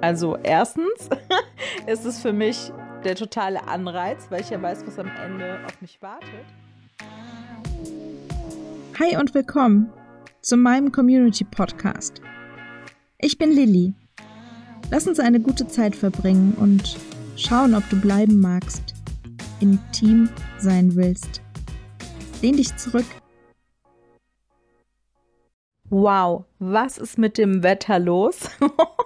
Also erstens ist es für mich der totale Anreiz, weil ich ja weiß, was am Ende auf mich wartet. Hi und willkommen zu meinem Community Podcast. Ich bin Lilly. Lass uns eine gute Zeit verbringen und schauen, ob du bleiben magst, intim sein willst. Lehn dich zurück. Wow, was ist mit dem Wetter los?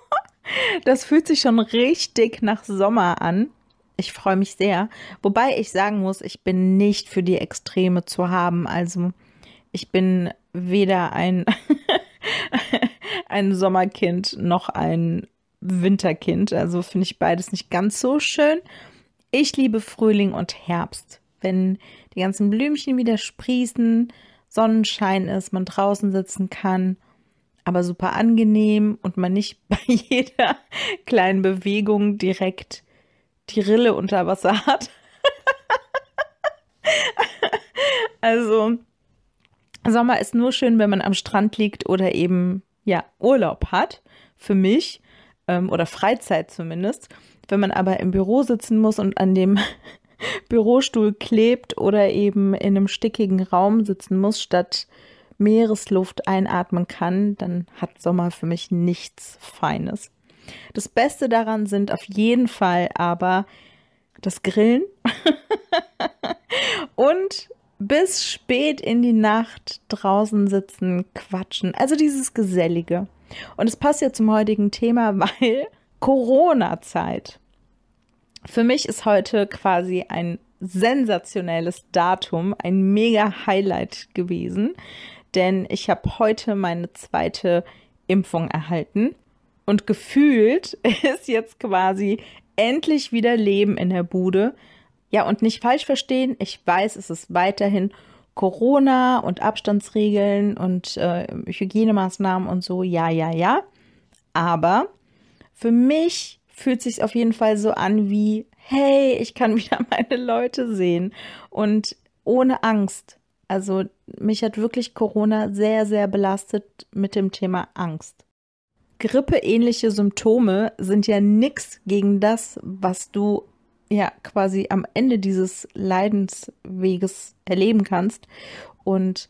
das fühlt sich schon richtig nach Sommer an. Ich freue mich sehr. Wobei ich sagen muss, ich bin nicht für die Extreme zu haben. Also ich bin weder ein, ein Sommerkind noch ein Winterkind. Also finde ich beides nicht ganz so schön. Ich liebe Frühling und Herbst. Wenn die ganzen Blümchen wieder sprießen, Sonnenschein ist, man draußen sitzen kann aber super angenehm und man nicht bei jeder kleinen Bewegung direkt die Rille unter Wasser hat. also Sommer ist nur schön, wenn man am Strand liegt oder eben ja Urlaub hat. Für mich ähm, oder Freizeit zumindest. Wenn man aber im Büro sitzen muss und an dem Bürostuhl klebt oder eben in einem stickigen Raum sitzen muss, statt Meeresluft einatmen kann, dann hat Sommer für mich nichts Feines. Das Beste daran sind auf jeden Fall aber das Grillen und bis spät in die Nacht draußen sitzen, quatschen. Also dieses Gesellige. Und es passt ja zum heutigen Thema, weil Corona-Zeit. Für mich ist heute quasi ein sensationelles Datum, ein mega Highlight gewesen, denn ich habe heute meine zweite Impfung erhalten und gefühlt ist jetzt quasi endlich wieder Leben in der Bude. Ja, und nicht falsch verstehen, ich weiß, es ist weiterhin Corona und Abstandsregeln und äh, Hygienemaßnahmen und so, ja, ja, ja. Aber für mich fühlt es sich auf jeden Fall so an wie, hey, ich kann wieder meine Leute sehen und ohne Angst. Also mich hat wirklich Corona sehr, sehr belastet mit dem Thema Angst. Grippeähnliche Symptome sind ja nichts gegen das, was du ja quasi am Ende dieses Leidensweges erleben kannst. Und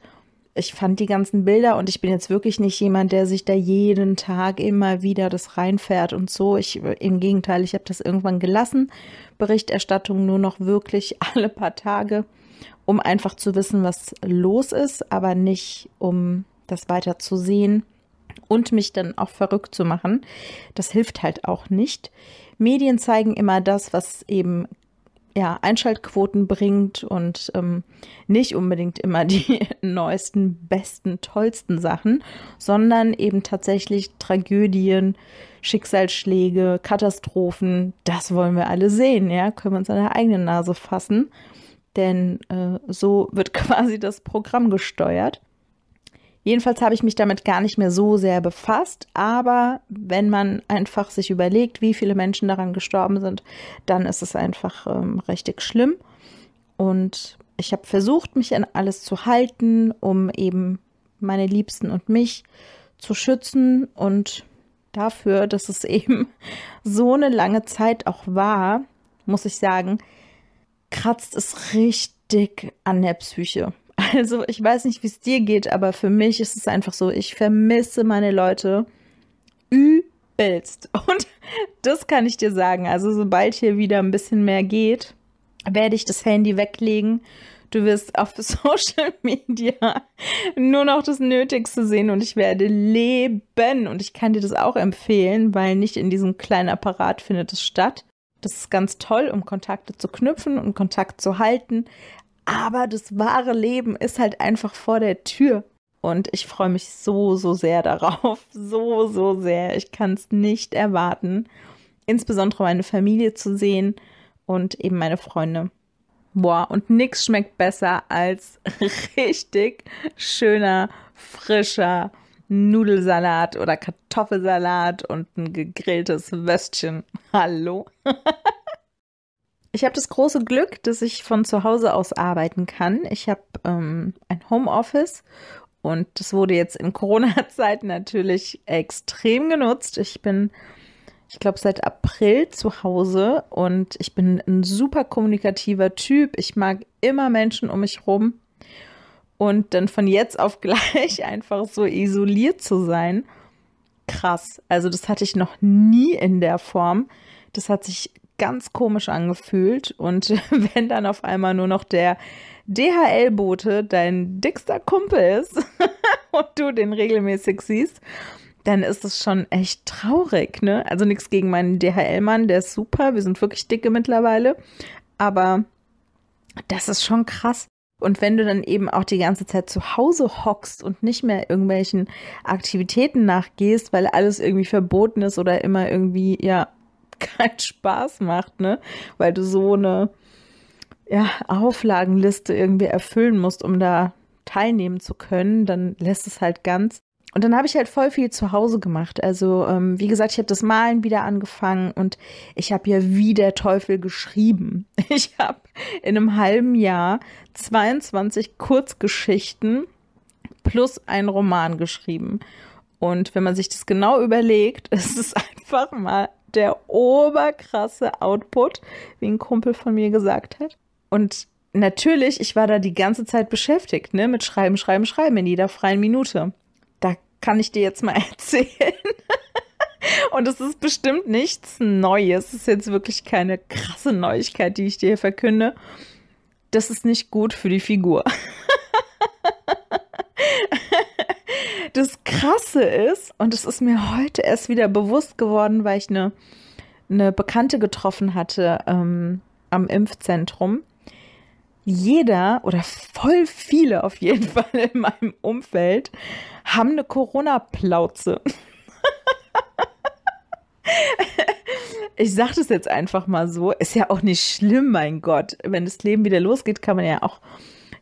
ich fand die ganzen Bilder und ich bin jetzt wirklich nicht jemand, der sich da jeden Tag immer wieder das reinfährt und so. Ich im Gegenteil, ich habe das irgendwann gelassen. Berichterstattung nur noch wirklich alle paar Tage um einfach zu wissen, was los ist, aber nicht um das weiter zu sehen und mich dann auch verrückt zu machen. Das hilft halt auch nicht. Medien zeigen immer das, was eben ja, Einschaltquoten bringt und ähm, nicht unbedingt immer die neuesten, besten, tollsten Sachen, sondern eben tatsächlich Tragödien, Schicksalsschläge, Katastrophen. Das wollen wir alle sehen, ja, können wir uns an der eigenen Nase fassen denn äh, so wird quasi das Programm gesteuert. Jedenfalls habe ich mich damit gar nicht mehr so sehr befasst, aber wenn man einfach sich überlegt, wie viele Menschen daran gestorben sind, dann ist es einfach ähm, richtig schlimm. Und ich habe versucht, mich an alles zu halten, um eben meine Liebsten und mich zu schützen und dafür, dass es eben so eine lange Zeit auch war, muss ich sagen, kratzt es richtig an der Psyche. Also ich weiß nicht, wie es dir geht, aber für mich ist es einfach so, ich vermisse meine Leute übelst. Und das kann ich dir sagen. Also sobald hier wieder ein bisschen mehr geht, werde ich das Handy weglegen. Du wirst auf Social Media nur noch das Nötigste sehen und ich werde leben. Und ich kann dir das auch empfehlen, weil nicht in diesem kleinen Apparat findet es statt. Das ist ganz toll, um Kontakte zu knüpfen und Kontakt zu halten. Aber das wahre Leben ist halt einfach vor der Tür. Und ich freue mich so, so sehr darauf. So, so sehr. Ich kann es nicht erwarten. Insbesondere meine Familie zu sehen und eben meine Freunde. Boah, und nichts schmeckt besser als richtig schöner, frischer Nudelsalat oder Kartoffelsalat und ein gegrilltes Würstchen. Hallo? ich habe das große Glück, dass ich von zu Hause aus arbeiten kann. Ich habe ähm, ein Homeoffice und das wurde jetzt in Corona-Zeiten natürlich extrem genutzt. Ich bin ich glaube, seit April zu Hause und ich bin ein super kommunikativer Typ. Ich mag immer Menschen um mich rum. Und dann von jetzt auf gleich einfach so isoliert zu sein, krass. Also das hatte ich noch nie in der Form. Das hat sich ganz komisch angefühlt. Und wenn dann auf einmal nur noch der DHL-Bote dein dickster Kumpel ist und du den regelmäßig siehst, dann ist es schon echt traurig, ne? Also nichts gegen meinen DHL-Mann, der ist super, wir sind wirklich dicke mittlerweile, aber das ist schon krass. Und wenn du dann eben auch die ganze Zeit zu Hause hockst und nicht mehr irgendwelchen Aktivitäten nachgehst, weil alles irgendwie verboten ist oder immer irgendwie, ja, keinen Spaß macht, ne? Weil du so eine ja, Auflagenliste irgendwie erfüllen musst, um da teilnehmen zu können, dann lässt es halt ganz. Und dann habe ich halt voll viel zu Hause gemacht. Also, ähm, wie gesagt, ich habe das Malen wieder angefangen und ich habe ja wie der Teufel geschrieben. Ich habe in einem halben Jahr 22 Kurzgeschichten plus einen Roman geschrieben. Und wenn man sich das genau überlegt, ist es einfach mal der oberkrasse Output, wie ein Kumpel von mir gesagt hat. Und natürlich, ich war da die ganze Zeit beschäftigt, ne, mit Schreiben, Schreiben, Schreiben in jeder freien Minute. Kann ich dir jetzt mal erzählen. Und es ist bestimmt nichts Neues. Es ist jetzt wirklich keine krasse Neuigkeit, die ich dir verkünde. Das ist nicht gut für die Figur. das Krasse ist, und es ist mir heute erst wieder bewusst geworden, weil ich eine, eine Bekannte getroffen hatte ähm, am Impfzentrum. Jeder oder voll viele auf jeden Fall in meinem Umfeld haben eine Corona-Plauze. ich sage das jetzt einfach mal so. Ist ja auch nicht schlimm, mein Gott. Wenn das Leben wieder losgeht, kann man ja auch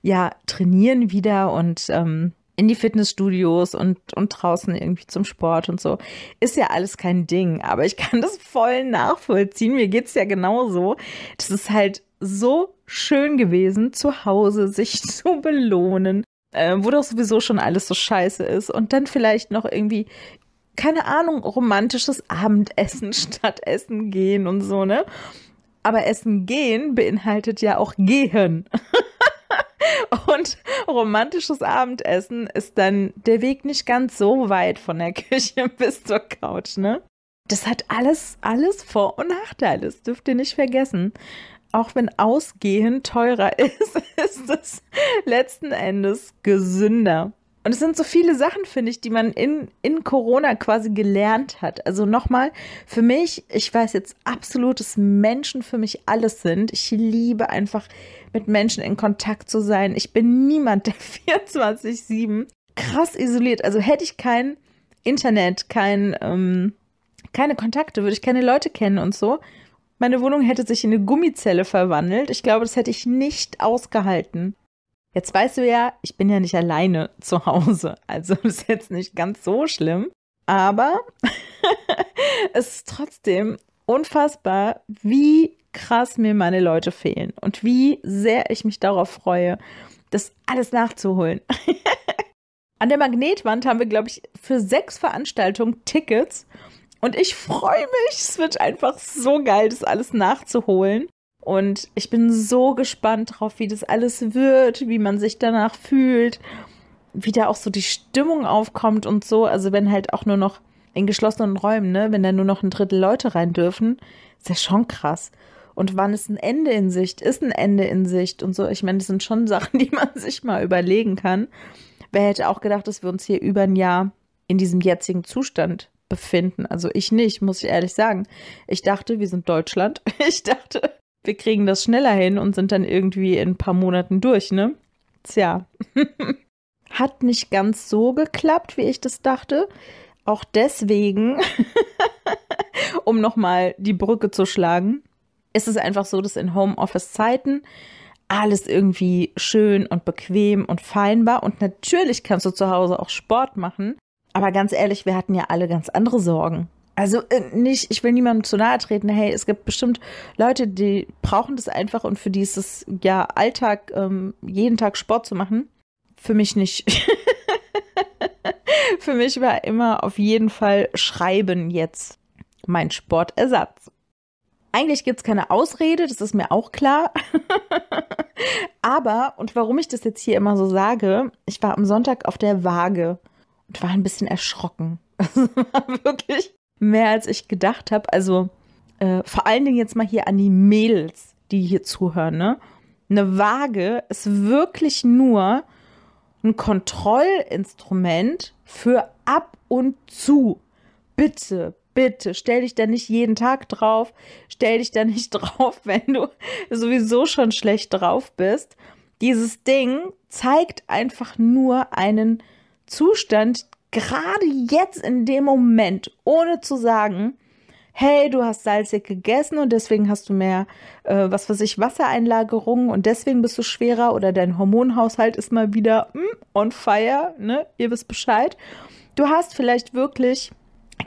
ja trainieren wieder und ähm, in die Fitnessstudios und, und draußen irgendwie zum Sport und so. Ist ja alles kein Ding, aber ich kann das voll nachvollziehen. Mir geht es ja genauso. Das ist halt so schön gewesen, zu Hause sich zu belohnen, äh, wo doch sowieso schon alles so scheiße ist und dann vielleicht noch irgendwie keine Ahnung, romantisches Abendessen statt Essen gehen und so, ne? Aber Essen gehen beinhaltet ja auch gehen. Und romantisches Abendessen ist dann der Weg nicht ganz so weit von der Küche bis zur Couch, ne? Das hat alles, alles Vor- und Nachteile. Das dürft ihr nicht vergessen. Auch wenn Ausgehen teurer ist, ist es letzten Endes gesünder. Und es sind so viele Sachen, finde ich, die man in, in Corona quasi gelernt hat. Also nochmal, für mich, ich weiß jetzt absolut, dass Menschen für mich alles sind. Ich liebe einfach mit Menschen in Kontakt zu sein. Ich bin niemand, der 24-7 krass isoliert. Also hätte ich kein Internet, kein, ähm, keine Kontakte, würde ich keine Leute kennen und so. Meine Wohnung hätte sich in eine Gummizelle verwandelt. Ich glaube, das hätte ich nicht ausgehalten. Jetzt weißt du ja, ich bin ja nicht alleine zu Hause. Also ist jetzt nicht ganz so schlimm. Aber es ist trotzdem unfassbar, wie krass mir meine Leute fehlen und wie sehr ich mich darauf freue, das alles nachzuholen. An der Magnetwand haben wir, glaube ich, für sechs Veranstaltungen Tickets. Und ich freue mich. Es wird einfach so geil, das alles nachzuholen. Und ich bin so gespannt drauf, wie das alles wird, wie man sich danach fühlt, wie da auch so die Stimmung aufkommt und so. Also wenn halt auch nur noch in geschlossenen Räumen, ne, wenn da nur noch ein Drittel Leute rein dürfen, ist ja schon krass. Und wann ist ein Ende in Sicht? Ist ein Ende in Sicht und so. Ich meine, das sind schon Sachen, die man sich mal überlegen kann. Wer hätte auch gedacht, dass wir uns hier über ein Jahr in diesem jetzigen Zustand befinden? Also ich nicht, muss ich ehrlich sagen. Ich dachte, wir sind Deutschland. Ich dachte, wir kriegen das schneller hin und sind dann irgendwie in ein paar Monaten durch, ne? Tja. Hat nicht ganz so geklappt, wie ich das dachte. Auch deswegen, um nochmal die Brücke zu schlagen, ist es einfach so, dass in Homeoffice-Zeiten alles irgendwie schön und bequem und fein war. Und natürlich kannst du zu Hause auch Sport machen. Aber ganz ehrlich, wir hatten ja alle ganz andere Sorgen. Also äh, nicht, ich will niemandem zu nahe treten. Hey, es gibt bestimmt Leute, die brauchen das einfach und für die ist es ja Alltag, ähm, jeden Tag Sport zu machen. Für mich nicht. für mich war immer auf jeden Fall Schreiben jetzt mein Sportersatz. Eigentlich gibt es keine Ausrede, das ist mir auch klar. Aber, und warum ich das jetzt hier immer so sage, ich war am Sonntag auf der Waage und war ein bisschen erschrocken. War wirklich mehr, als ich gedacht habe. Also äh, vor allen Dingen jetzt mal hier an die Mädels, die hier zuhören. Ne? Eine Waage ist wirklich nur ein Kontrollinstrument für ab und zu. Bitte, bitte, stell dich da nicht jeden Tag drauf. Stell dich da nicht drauf, wenn du sowieso schon schlecht drauf bist. Dieses Ding zeigt einfach nur einen Zustand, gerade jetzt in dem Moment, ohne zu sagen, hey, du hast salzig gegessen und deswegen hast du mehr, äh, was weiß ich, Wassereinlagerungen und deswegen bist du schwerer oder dein Hormonhaushalt ist mal wieder mm, on fire, ne? Ihr wisst Bescheid. Du hast vielleicht wirklich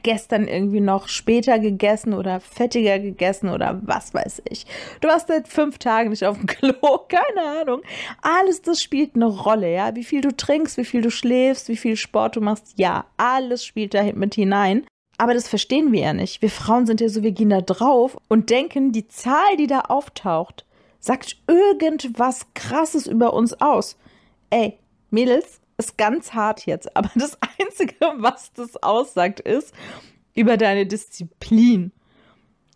gestern irgendwie noch später gegessen oder fettiger gegessen oder was weiß ich. Du warst seit fünf Tagen nicht auf dem Klo, keine Ahnung. Alles das spielt eine Rolle, ja. Wie viel du trinkst, wie viel du schläfst, wie viel Sport du machst, ja, alles spielt da mit hinein. Aber das verstehen wir ja nicht. Wir Frauen sind ja so, wir gehen da drauf und denken, die Zahl, die da auftaucht, sagt irgendwas Krasses über uns aus. Ey, Mädels, ist ganz hart jetzt, aber das Einzige, was das aussagt, ist über deine Disziplin.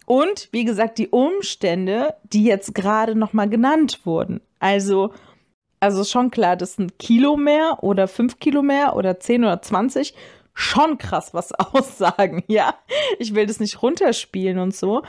Und wie gesagt, die Umstände, die jetzt gerade nochmal genannt wurden. Also, also schon klar, dass ein Kilo mehr oder fünf Kilo mehr oder zehn oder zwanzig schon krass was aussagen, ja. Ich will das nicht runterspielen und so.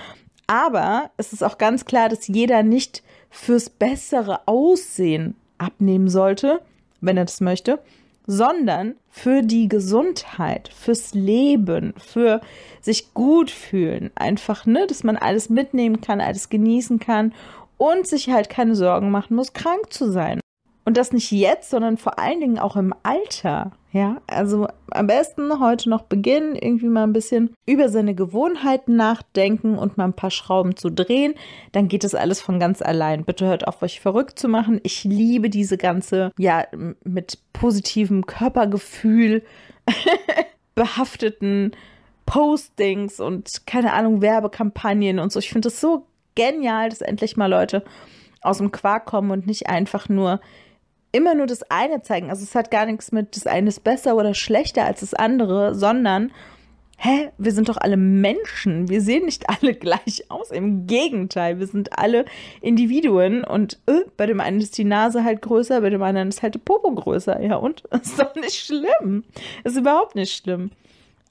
Aber es ist auch ganz klar, dass jeder nicht fürs bessere Aussehen abnehmen sollte, wenn er das möchte, sondern für die Gesundheit, fürs Leben, für sich gut fühlen. Einfach, ne, dass man alles mitnehmen kann, alles genießen kann und sich halt keine Sorgen machen muss, krank zu sein. Und das nicht jetzt, sondern vor allen Dingen auch im Alter. Ja, also am besten heute noch beginnen, irgendwie mal ein bisschen über seine Gewohnheiten nachdenken und mal ein paar Schrauben zu drehen. Dann geht es alles von ganz allein. Bitte hört auf, euch verrückt zu machen. Ich liebe diese ganze, ja, mit positivem Körpergefühl behafteten Postings und keine Ahnung, Werbekampagnen und so. Ich finde es so genial, dass endlich mal Leute aus dem Quark kommen und nicht einfach nur immer nur das eine zeigen. Also es hat gar nichts mit, das eine ist besser oder schlechter als das andere, sondern, hä, wir sind doch alle Menschen. Wir sehen nicht alle gleich aus. Im Gegenteil, wir sind alle Individuen und äh, bei dem einen ist die Nase halt größer, bei dem anderen ist halt die Popo größer. Ja, und? Ist doch nicht schlimm. Ist überhaupt nicht schlimm.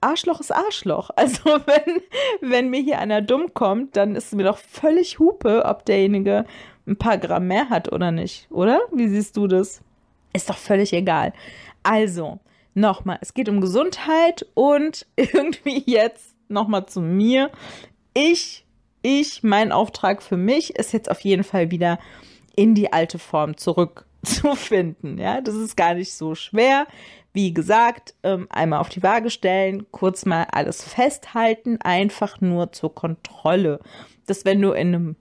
Arschloch ist Arschloch. Also wenn, wenn mir hier einer dumm kommt, dann ist es mir doch völlig Hupe, ob derjenige ein paar Gramm mehr hat oder nicht, oder? Wie siehst du das? Ist doch völlig egal. Also, nochmal, es geht um Gesundheit und irgendwie jetzt nochmal zu mir. Ich, ich, mein Auftrag für mich ist jetzt auf jeden Fall wieder in die alte Form zurückzufinden. Ja, das ist gar nicht so schwer. Wie gesagt, ähm, einmal auf die Waage stellen, kurz mal alles festhalten, einfach nur zur Kontrolle. Dass wenn du in einem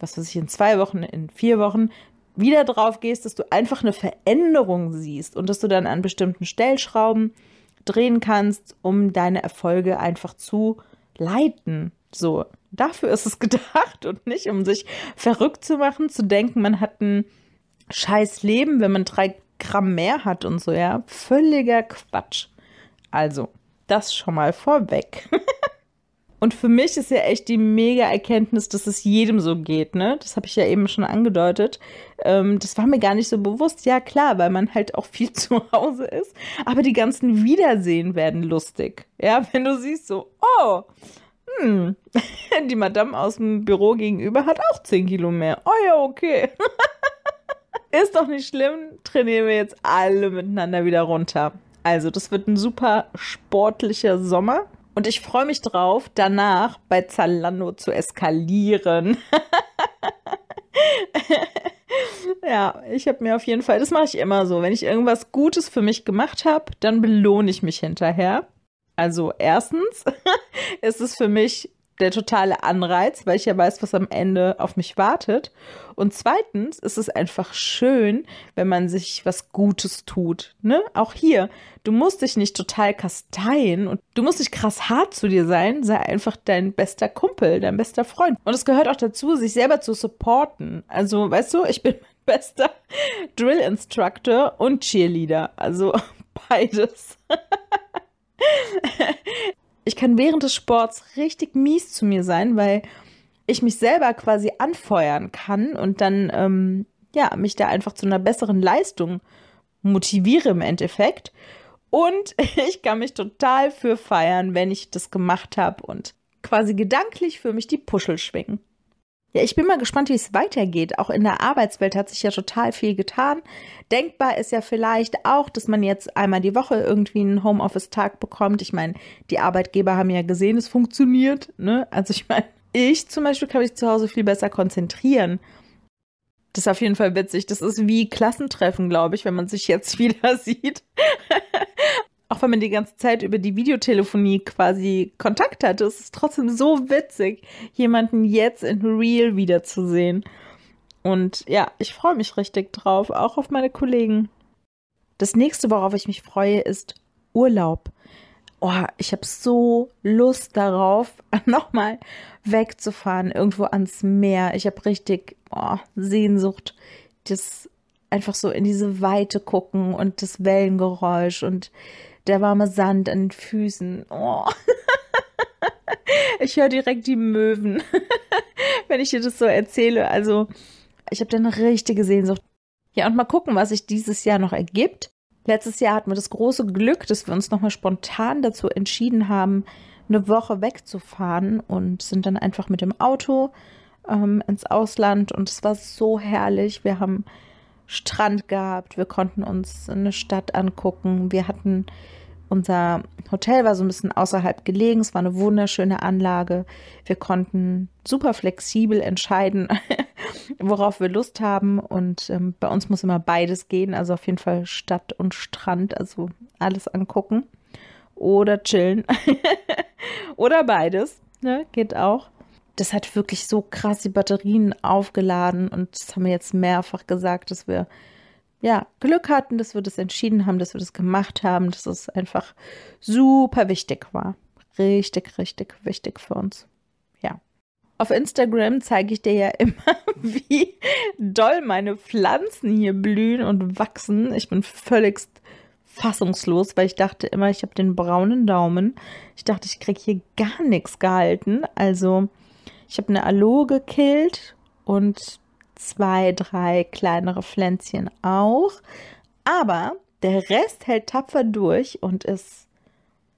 was weiß ich, in zwei Wochen, in vier Wochen wieder drauf gehst, dass du einfach eine Veränderung siehst und dass du dann an bestimmten Stellschrauben drehen kannst, um deine Erfolge einfach zu leiten. So, dafür ist es gedacht und nicht, um sich verrückt zu machen, zu denken, man hat ein scheiß Leben, wenn man drei Gramm mehr hat und so, ja. Völliger Quatsch. Also, das schon mal vorweg. Und für mich ist ja echt die mega Erkenntnis, dass es jedem so geht, ne? Das habe ich ja eben schon angedeutet. Ähm, das war mir gar nicht so bewusst. Ja, klar, weil man halt auch viel zu Hause ist. Aber die ganzen Wiedersehen werden lustig. Ja, wenn du siehst so, oh, hm, die Madame aus dem Büro gegenüber hat auch 10 Kilo mehr. Oh ja, okay. ist doch nicht schlimm. Trainieren wir jetzt alle miteinander wieder runter. Also, das wird ein super sportlicher Sommer. Und ich freue mich drauf, danach bei Zalando zu eskalieren. ja, ich habe mir auf jeden Fall, das mache ich immer so, wenn ich irgendwas Gutes für mich gemacht habe, dann belohne ich mich hinterher. Also erstens ist es für mich der totale Anreiz, weil ich ja weiß, was am Ende auf mich wartet. Und zweitens ist es einfach schön, wenn man sich was Gutes tut. Ne? Auch hier, du musst dich nicht total kasteien und du musst nicht krass hart zu dir sein, sei einfach dein bester Kumpel, dein bester Freund. Und es gehört auch dazu, sich selber zu supporten. Also, weißt du, ich bin mein bester Drill Instructor und Cheerleader. Also beides. ich kann während des Sports richtig mies zu mir sein, weil ich mich selber quasi anfeuern kann und dann ähm, ja mich da einfach zu einer besseren Leistung motiviere im Endeffekt. Und ich kann mich total für feiern, wenn ich das gemacht habe und quasi gedanklich für mich die Puschel schwingen. Ja, ich bin mal gespannt, wie es weitergeht. Auch in der Arbeitswelt hat sich ja total viel getan. Denkbar ist ja vielleicht auch, dass man jetzt einmal die Woche irgendwie einen Homeoffice-Tag bekommt. Ich meine, die Arbeitgeber haben ja gesehen, es funktioniert. Ne? Also ich meine, ich zum Beispiel kann mich zu Hause viel besser konzentrieren. Das ist auf jeden Fall witzig. Das ist wie Klassentreffen, glaube ich, wenn man sich jetzt wieder sieht auch wenn man die ganze Zeit über die Videotelefonie quasi Kontakt hatte, ist es trotzdem so witzig, jemanden jetzt in Real wiederzusehen. Und ja, ich freue mich richtig drauf, auch auf meine Kollegen. Das nächste, worauf ich mich freue, ist Urlaub. Oh, ich habe so Lust darauf, nochmal wegzufahren, irgendwo ans Meer. Ich habe richtig oh, Sehnsucht, das einfach so in diese Weite gucken und das Wellengeräusch und der warme Sand an den Füßen. Oh. ich höre direkt die Möwen, wenn ich dir das so erzähle. Also, ich habe da eine richtige Sehnsucht. Ja, und mal gucken, was sich dieses Jahr noch ergibt. Letztes Jahr hatten wir das große Glück, dass wir uns nochmal spontan dazu entschieden haben, eine Woche wegzufahren und sind dann einfach mit dem Auto ähm, ins Ausland und es war so herrlich. Wir haben Strand gehabt, wir konnten uns eine Stadt angucken, wir hatten unser Hotel war so ein bisschen außerhalb gelegen, es war eine wunderschöne Anlage. Wir konnten super flexibel entscheiden, worauf wir Lust haben. Und ähm, bei uns muss immer beides gehen, also auf jeden Fall Stadt und Strand, also alles angucken. Oder chillen. Oder beides, ne? geht auch das hat wirklich so krass die Batterien aufgeladen und das haben wir jetzt mehrfach gesagt, dass wir ja Glück hatten, dass wir das entschieden haben, dass wir das gemacht haben, dass es einfach super wichtig war. Richtig, richtig wichtig für uns. Ja. Auf Instagram zeige ich dir ja immer, wie doll meine Pflanzen hier blühen und wachsen. Ich bin völlig fassungslos, weil ich dachte immer, ich habe den braunen Daumen. Ich dachte, ich kriege hier gar nichts gehalten. Also ich habe eine Aloe gekillt und zwei, drei kleinere Pflänzchen auch. Aber der Rest hält tapfer durch und ist,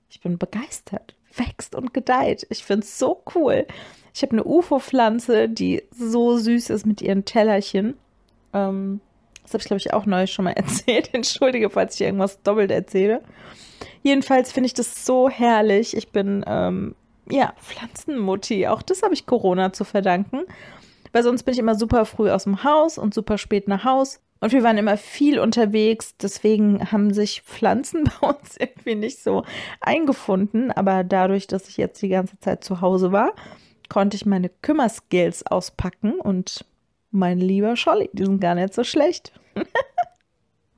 ich bin begeistert, wächst und gedeiht. Ich finde es so cool. Ich habe eine UFO-Pflanze, die so süß ist mit ihren Tellerchen. Ähm, das habe ich, glaube ich, auch neu schon mal erzählt. Entschuldige, falls ich irgendwas doppelt erzähle. Jedenfalls finde ich das so herrlich. Ich bin ähm, ja, Pflanzenmutti. Auch das habe ich Corona zu verdanken. Weil sonst bin ich immer super früh aus dem Haus und super spät nach Haus. Und wir waren immer viel unterwegs. Deswegen haben sich Pflanzen bei uns irgendwie nicht so eingefunden. Aber dadurch, dass ich jetzt die ganze Zeit zu Hause war, konnte ich meine Kümmerskills auspacken. Und mein lieber Scholli, die sind gar nicht so schlecht.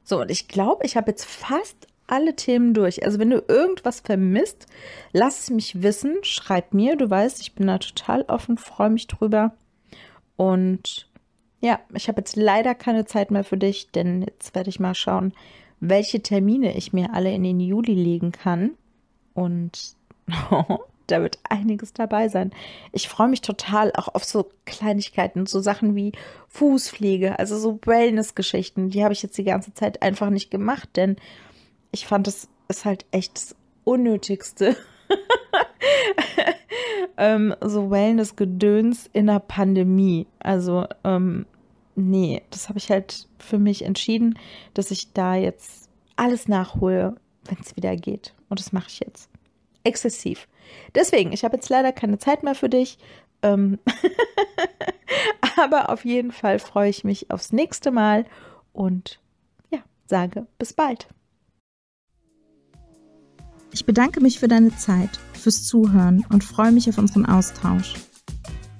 so, und ich glaube, ich habe jetzt fast alle Themen durch. Also wenn du irgendwas vermisst, lass es mich wissen, schreib mir. Du weißt, ich bin da total offen, freue mich drüber. Und ja, ich habe jetzt leider keine Zeit mehr für dich, denn jetzt werde ich mal schauen, welche Termine ich mir alle in den Juli legen kann. Und da wird einiges dabei sein. Ich freue mich total auch auf so Kleinigkeiten, so Sachen wie Fußpflege, also so Wellness-Geschichten. Die habe ich jetzt die ganze Zeit einfach nicht gemacht, denn ich fand, es ist halt echt das Unnötigste. ähm, so Wellness-Gedöns in der Pandemie. Also, ähm, nee, das habe ich halt für mich entschieden, dass ich da jetzt alles nachhole, wenn es wieder geht. Und das mache ich jetzt. Exzessiv. Deswegen, ich habe jetzt leider keine Zeit mehr für dich. Ähm Aber auf jeden Fall freue ich mich aufs nächste Mal und ja, sage bis bald. Ich bedanke mich für deine Zeit, fürs Zuhören und freue mich auf unseren Austausch.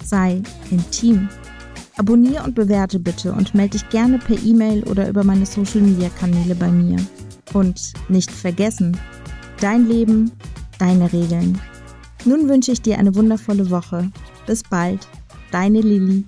Sei intim. Abonniere und bewerte bitte und melde dich gerne per E-Mail oder über meine Social Media Kanäle bei mir. Und nicht vergessen, dein Leben, deine Regeln. Nun wünsche ich dir eine wundervolle Woche. Bis bald, deine Lilly.